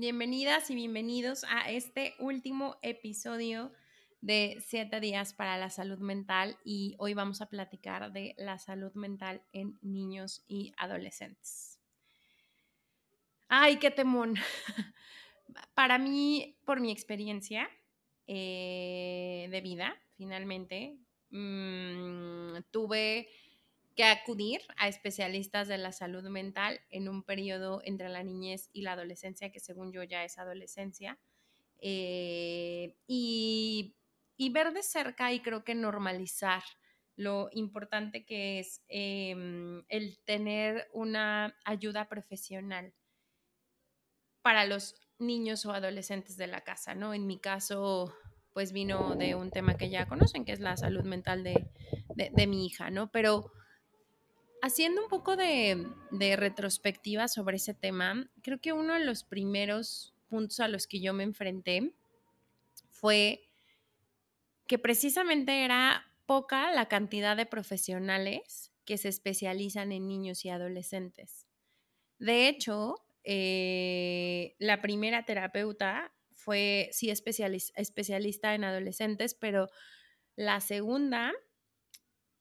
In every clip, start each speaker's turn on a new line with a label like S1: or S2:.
S1: Bienvenidas y bienvenidos a este último episodio de 7 días para la salud mental y hoy vamos a platicar de la salud mental en niños y adolescentes. Ay, qué temón. Para mí, por mi experiencia eh, de vida, finalmente, mm, tuve que acudir a especialistas de la salud mental en un periodo entre la niñez y la adolescencia, que según yo ya es adolescencia, eh, y, ver de cerca y creo que normalizar lo importante que es em, el tener una ayuda profesional para los niños o adolescentes de la casa, ¿no? En mi caso, pues vino de un tema que ya conocen, que es la salud mental de, de mi hija, ¿no? Pero Haciendo un poco de, retrospectiva sobre ese tema, creo que uno de los primeros puntos a los que yo me enfrenté fue que precisamente era poca la cantidad de profesionales que se especializan en niños y adolescentes. De hecho, eh, la primera terapeuta fue, sí, especialista en adolescentes, pero la segunda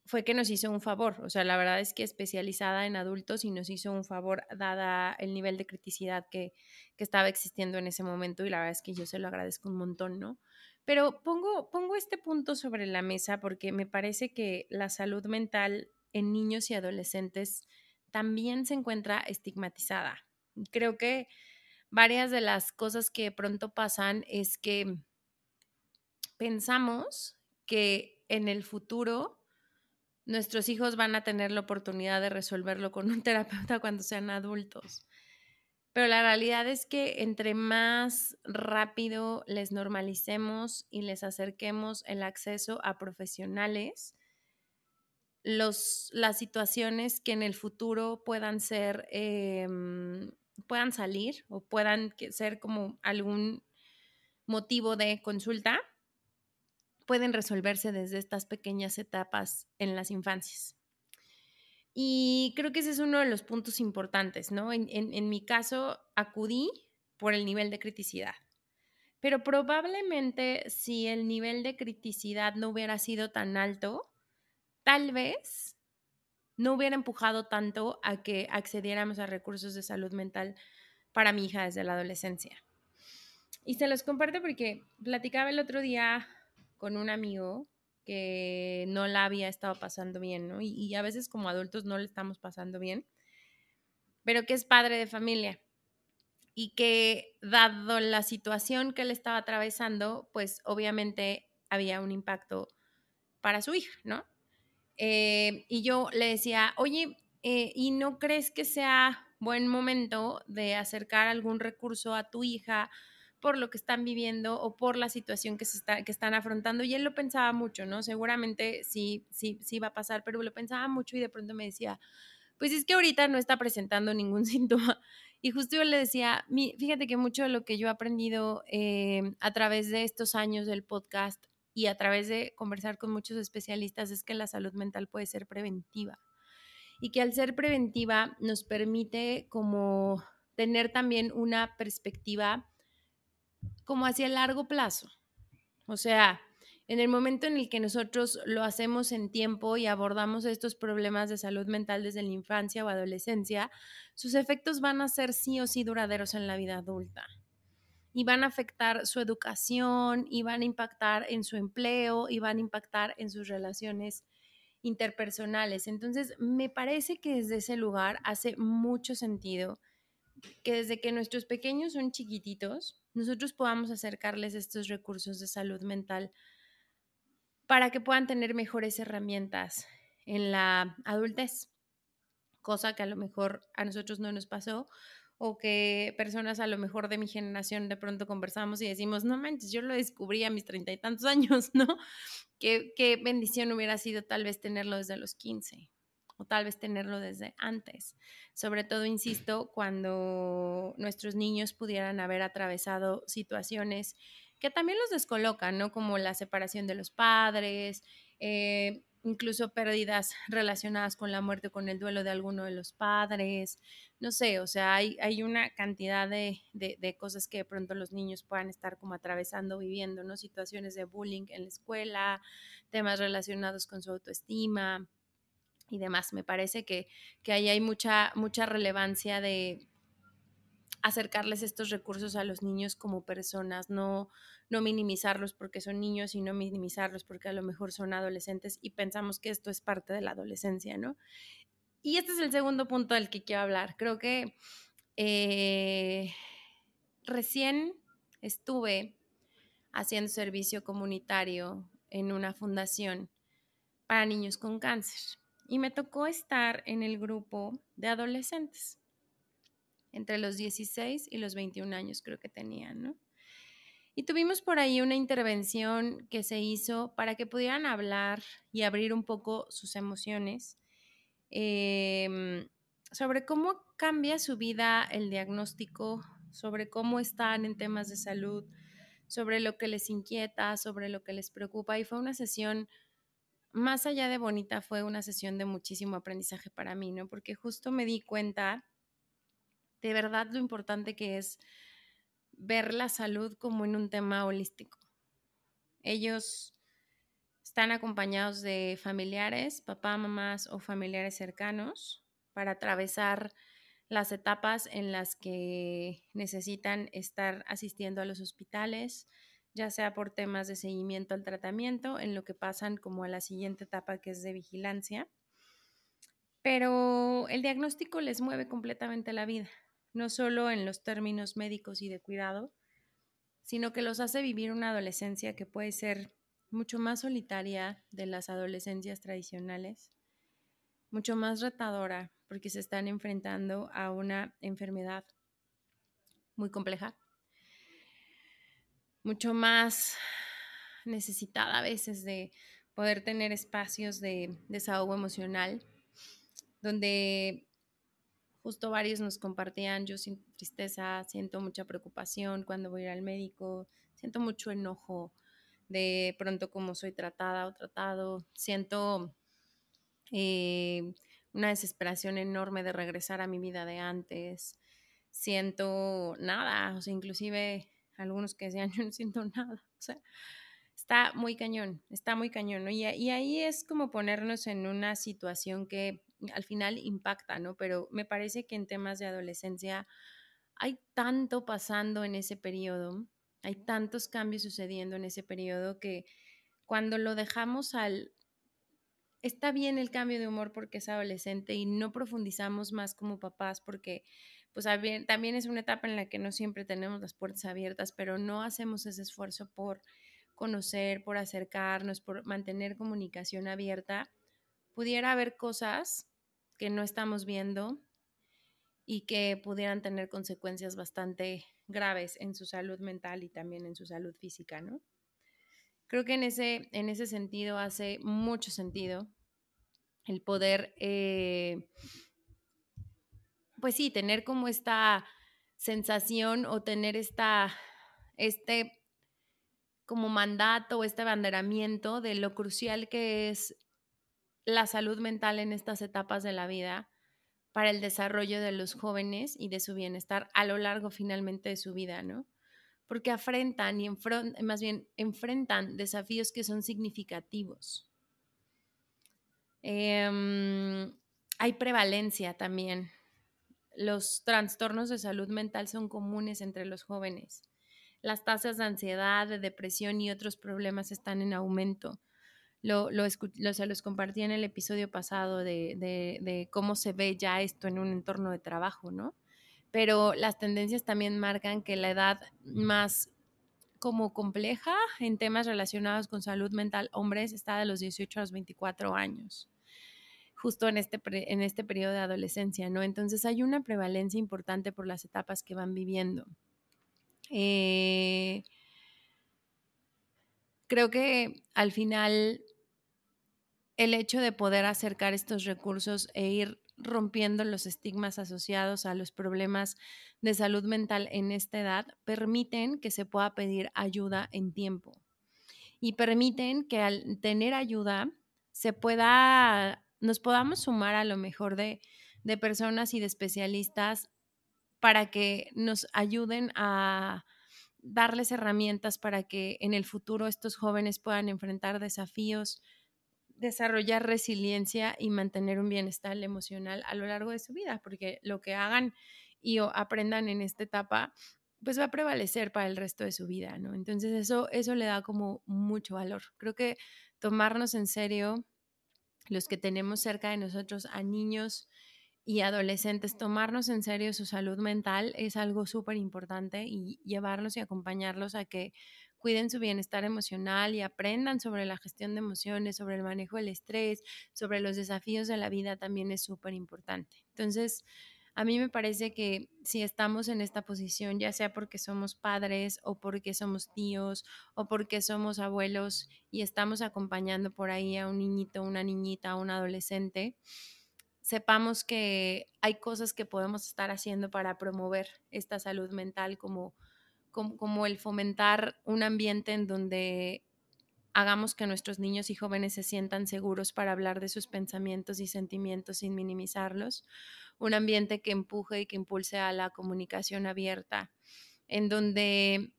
S1: fue que nos hizo un favor. O sea, la verdad es que especializada en adultos y nos hizo un favor dada el nivel de criticidad que, estaba existiendo en ese momento y la verdad es que yo se lo agradezco un montón, ¿no? Pero pongo, pongo este punto sobre la mesa porque me parece que la salud mental en niños y adolescentes también se encuentra estigmatizada. Creo que varias de las cosas que pronto pasan es que pensamos que en el futuro nuestros hijos van a tener la oportunidad de resolverlo con un terapeuta cuando sean adultos. Pero la realidad es que entre más rápido les normalicemos y les acerquemos el acceso a profesionales, los, las situaciones que en el futuro puedan ser, em, puedan salir o puedan ser como algún motivo de consulta, pueden resolverse desde estas pequeñas etapas en las infancias. Y creo que ese es uno de los puntos importantes, ¿no? En, mi caso, acudí por el nivel de criticidad. Pero probablemente si el nivel de criticidad no hubiera sido tan alto, tal vez no hubiera empujado tanto a que accediéramos a recursos de salud mental para mi hija desde la adolescencia. Y se los comparto porque platicaba el otro día con un amigo que no la había estado pasando bien, ¿no? Y, a veces como adultos no le estamos pasando bien, pero que es padre de familia y que dado la situación que él estaba atravesando, pues obviamente había un impacto para su hija, ¿no? Eh, y yo le decía, oye, eh, ¿y no crees que sea buen momento de acercar algún recurso a tu hija por lo que están viviendo o por la situación que, se está, que están afrontando. Y él lo pensaba mucho, ¿no? Seguramente sí, sí, sí va a pasar, pero lo pensaba mucho y de pronto me decía, pues es que ahorita no está presentando ningún síntoma. Y justo yo le decía, fíjate que mucho de lo que yo he aprendido eh, a través de estos años del podcast y a través de conversar con muchos especialistas es que la salud mental puede ser preventiva. Y que al ser preventiva nos permite como tener también una perspectiva como hacia el largo plazo. O sea, en el momento en el que nosotros lo hacemos en tiempo y abordamos estos problemas de salud mental desde la infancia o adolescencia, sus efectos van a ser sí o sí duraderos en la vida adulta. Y van a afectar su educación, y van a impactar en su empleo, y van a impactar en sus relaciones interpersonales. Entonces, me parece que desde ese lugar hace mucho sentido que desde que nuestros pequeños son chiquititos, nosotros podamos acercarles estos recursos de salud mental para que puedan tener mejores herramientas en la adultez, cosa que a lo mejor a nosotros no nos pasó o que personas a lo mejor de mi generación de pronto conversamos y decimos, no manches, yo lo descubrí a mis treinta y tantos años, ¿no? Qué, qué bendición hubiera sido tal vez tenerlo desde los 15 o tal vez tenerlo desde antes. Sobre todo, insisto, cuando nuestros niños pudieran haber atravesado situaciones que también los descolocan, ¿no? Como la separación de los padres, eh, incluso pérdidas relacionadas con la muerte, con el duelo de alguno de los padres, no sé, o sea, hay, hay una cantidad de, de, cosas que de pronto los niños puedan estar como atravesando, viviendo, ¿no? Situaciones de bullying en la escuela, temas relacionados con su autoestima y demás. Me parece que, que ahí hay mucha, mucha relevancia de, acercarles estos recursos a los niños como personas, no, no minimizarlos porque son niños y no minimizarlos porque a lo mejor son adolescentes y pensamos que esto es parte de la adolescencia, ¿no? Y este es el segundo punto del que quiero hablar. Creo que eh, recién estuve haciendo servicio comunitario en una fundación para niños con cáncer y me tocó estar en el grupo de adolescentes entre los 16 y los 21 años creo que tenían, ¿no? Y tuvimos por ahí una intervención que se hizo para que pudieran hablar y abrir un poco sus emociones em, sobre cómo cambia su vida el diagnóstico, sobre cómo están en temas de salud, sobre lo que les inquieta, sobre lo que les preocupa. Y fue una sesión, más allá de bonita, fue una sesión de muchísimo aprendizaje para mí, ¿no? Porque justo me di cuenta de verdad lo importante que es ver la salud como en un tema holístico. Ellos están acompañados de familiares, papá, mamás o familiares cercanos para atravesar las etapas en las que necesitan estar asistiendo a los hospitales, ya sea por temas de seguimiento al tratamiento, en lo que pasan como a la siguiente etapa que es de vigilancia. Pero el diagnóstico les mueve completamente la vida no solo en los términos médicos y de cuidado, sino que los hace vivir una adolescencia que puede ser mucho más solitaria de las adolescencias tradicionales, mucho más retadora porque se están enfrentando a una enfermedad muy compleja, mucho más necesitada a veces de poder tener espacios de desahogo emocional, donde justo varios nos compartían, yo siento tristeza, siento mucha preocupación cuando voy a ir al médico, siento mucho enojo de pronto cómo soy tratada o tratado, siento eh, una desesperación enorme de regresar a mi vida de antes, siento nada, o sea, inclusive algunos que decían, yo no siento nada, o sea, está muy cañón, está muy cañón, ¿no? Y, y ahí es como ponernos en una situación que al final impacta, ¿no? Pero me parece que en temas de adolescencia hay tanto pasando en ese periodo, hay tantos cambios sucediendo en ese periodo que cuando lo dejamos al... Está bien el cambio de humor porque es adolescente y no profundizamos más como papás porque pues también es una etapa en la que no siempre tenemos las puertas abiertas, pero no hacemos ese esfuerzo por conocer, por acercarnos, por mantener comunicación abierta pudiera haber cosas que no estamos viendo y que pudieran tener consecuencias bastante graves en su salud mental y también en su salud física, ¿no? Creo que en ese, en ese sentido hace mucho sentido el poder, eh, pues sí, tener como esta sensación o tener esta, este como mandato o este abanderamiento de lo crucial que es la salud mental en estas etapas de la vida para el desarrollo de los jóvenes y de su bienestar a lo largo finalmente de su vida, ¿no? Porque afrentan y más bien enfrentan desafíos que son significativos. Em, hay prevalencia también. Los trastornos de salud mental son comunes entre los jóvenes. Las tasas de ansiedad, de depresión y otros problemas están en aumento lo, lo, se los compartí en el episodio pasado de, de, cómo se ve ya esto en un entorno de trabajo, ¿no? Pero las tendencias también marcan que la edad más como compleja en temas relacionados con salud mental hombres está de los 18 a los 24 años. Justo en este, en este periodo de adolescencia, ¿no? Entonces hay una prevalencia importante por las etapas que van viviendo. Eh, creo que al final el hecho de poder acercar estos recursos e ir rompiendo los estigmas asociados a los problemas de salud mental en esta edad permiten que se pueda pedir ayuda en tiempo y permiten que al tener ayuda se pueda, nos podamos sumar a lo mejor de, de personas y de especialistas para que nos ayuden a darles herramientas para que en el futuro estos jóvenes puedan enfrentar desafíos, desarrollar resiliencia y mantener un bienestar emocional a lo largo de su vida, porque lo que hagan y aprendan en esta etapa, pues va a prevalecer para el resto de su vida, ¿no? Entonces eso, eso le da como mucho valor. Creo que tomarnos en serio los que tenemos cerca de nosotros a niños y adolescentes, tomarnos en serio su salud mental es algo súper importante y llevarlos y acompañarlos a que cuiden su bienestar emocional y aprendan sobre la gestión de emociones, sobre el manejo del estrés, sobre los desafíos de la vida también es súper importante. Entonces, a mí me parece que si estamos en esta posición, ya sea porque somos padres o porque somos tíos o porque somos abuelos y estamos acompañando por ahí a un niñito, una niñita, un adolescente, sepamos que hay cosas que podemos estar haciendo para promover esta salud mental, como, como, el fomentar un ambiente en donde hagamos que nuestros niños y jóvenes se sientan seguros para hablar de sus pensamientos y sentimientos sin minimizarlos, un ambiente que empuje y que impulse a la comunicación abierta, en donde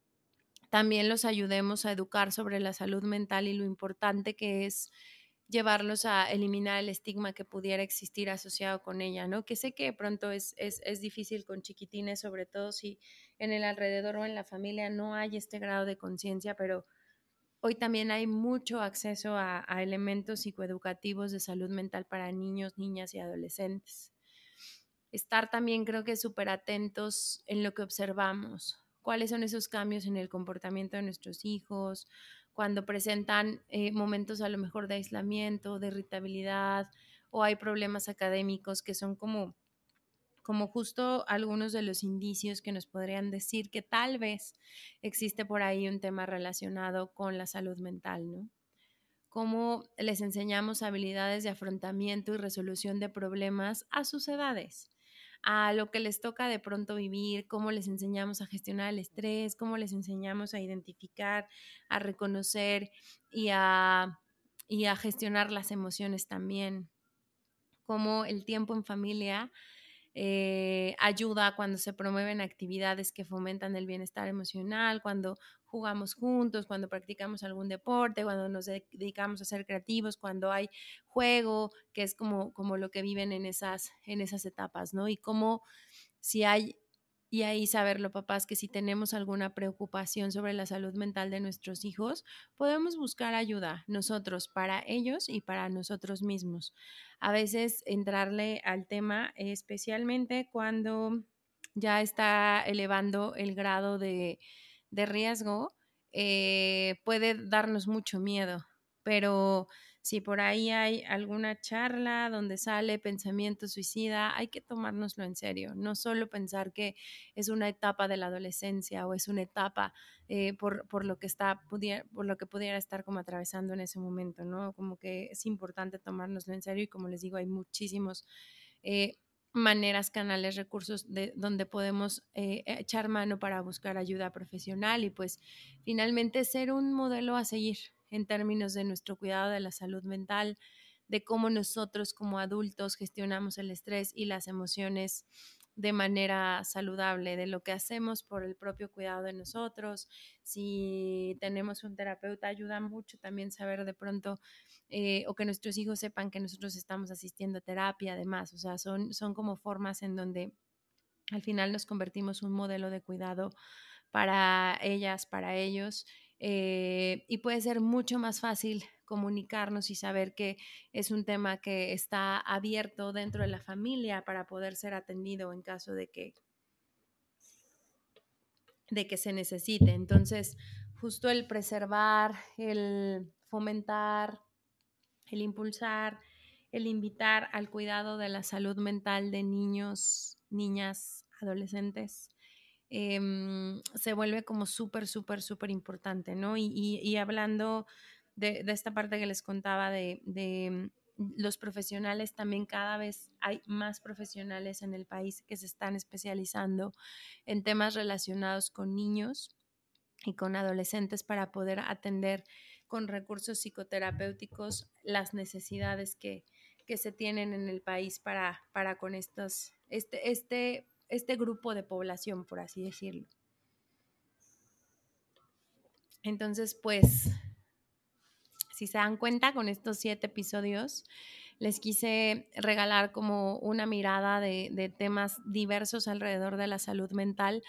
S1: también los ayudemos a educar sobre la salud mental y lo importante que es llevarlos a eliminar el estigma que pudiera existir asociado con ella, ¿no? Que sé que pronto es, es, difícil con chiquitines, sobre todo si en el alrededor o en la familia no hay este grado de conciencia, pero hoy también hay mucho acceso a, elementos psicoeducativos de salud mental para niños, niñas y adolescentes. Estar también creo que súper atentos en lo que observamos, cuáles son esos cambios en el comportamiento de nuestros hijos, cuando presentan eh, momentos a lo mejor de aislamiento, de irritabilidad o hay problemas académicos que son como, como justo algunos de los indicios que nos podrían decir que tal vez existe por ahí un tema relacionado con la salud mental, ¿no? Cómo les enseñamos habilidades de afrontamiento y resolución de problemas a sus edades a lo que les toca de pronto vivir, cómo les enseñamos a gestionar el estrés, cómo les enseñamos a identificar, a reconocer y a, y a gestionar las emociones también, cómo el tiempo en familia eh, ayuda cuando se promueven actividades que fomentan el bienestar emocional, cuando jugamos juntos, cuando practicamos algún deporte, cuando nos dedicamos a ser creativos, cuando hay juego, que es como, como lo que viven en esas, en esas etapas, ¿no? Y cómo si hay y ahí saberlo, papás, que si tenemos alguna preocupación sobre la salud mental de nuestros hijos, podemos buscar ayuda nosotros para ellos y para nosotros mismos. A veces entrarle al tema, especialmente cuando ya está elevando el grado de, riesgo, eh, puede darnos mucho miedo, pero si por ahí hay alguna charla donde sale pensamiento suicida, hay que tomárnoslo en serio, no solo pensar que es una etapa de la adolescencia o es una etapa eh, por, lo que está, por lo que pudiera estar como atravesando en ese momento, ¿no? Como que es importante tomárnoslo en serio y como les digo, hay muchísimos... Eh, maneras, canales, recursos de donde podemos eh, echar mano para buscar ayuda profesional y pues finalmente ser un modelo a seguir, en términos de nuestro cuidado de la salud mental, de cómo nosotros como adultos gestionamos el estrés y las emociones de manera saludable, de lo que hacemos por el propio cuidado de nosotros. Si tenemos un terapeuta, ayuda mucho también saber de pronto eh, o que nuestros hijos sepan que nosotros estamos asistiendo a terapia, además. O sea, son, son como formas en donde al final nos convertimos un modelo de cuidado para ellas, para ellos eh, y puede ser mucho más fácil comunicarnos y saber que es un tema que está abierto dentro de la familia para poder ser atendido en caso de que de que se necesite. Entonces, justo el preservar, el fomentar, el impulsar el invitar al cuidado de la salud mental de niños, niñas, adolescentes, em, se vuelve como súper, súper, súper importante, ¿no? Y, hablando de, esta parte que les contaba de, de los profesionales, también cada vez hay más profesionales en el país que se están especializando en temas relacionados con niños y con adolescentes para poder atender con recursos psicoterapéuticos las necesidades que, se tienen en el país para, para con estos, este, este, este grupo de población, por así decirlo. Entonces, pues, si se dan cuenta, con estos siete episodios les quise regalar como una mirada de, temas diversos alrededor de la salud mental,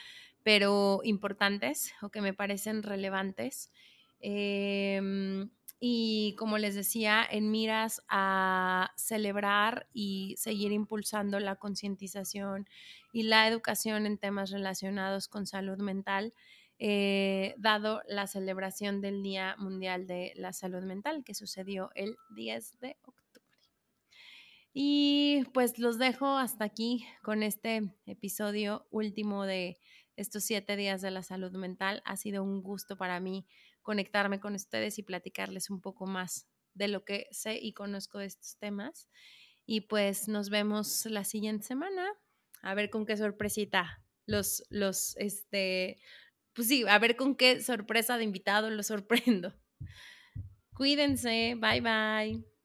S1: pero importantes o que me parecen relevantes. Em, y como les decía, en miras a celebrar y seguir impulsando la concientización y la educación en temas relacionados con salud mental, eh, dado la celebración del Día Mundial de la Salud Mental que sucedió el 10 de octubre. Y pues los dejo hasta aquí con este episodio último de estos siete días de la salud mental. Ha sido un gusto para mí conectarme con ustedes y platicarles un poco más de lo que sé y conozco de estos temas. Y pues nos vemos la siguiente semana. A ver con qué sorpresita los, los, este, pues sí, a ver con qué sorpresa de invitado los sorprendo. Cuídense, bye bye.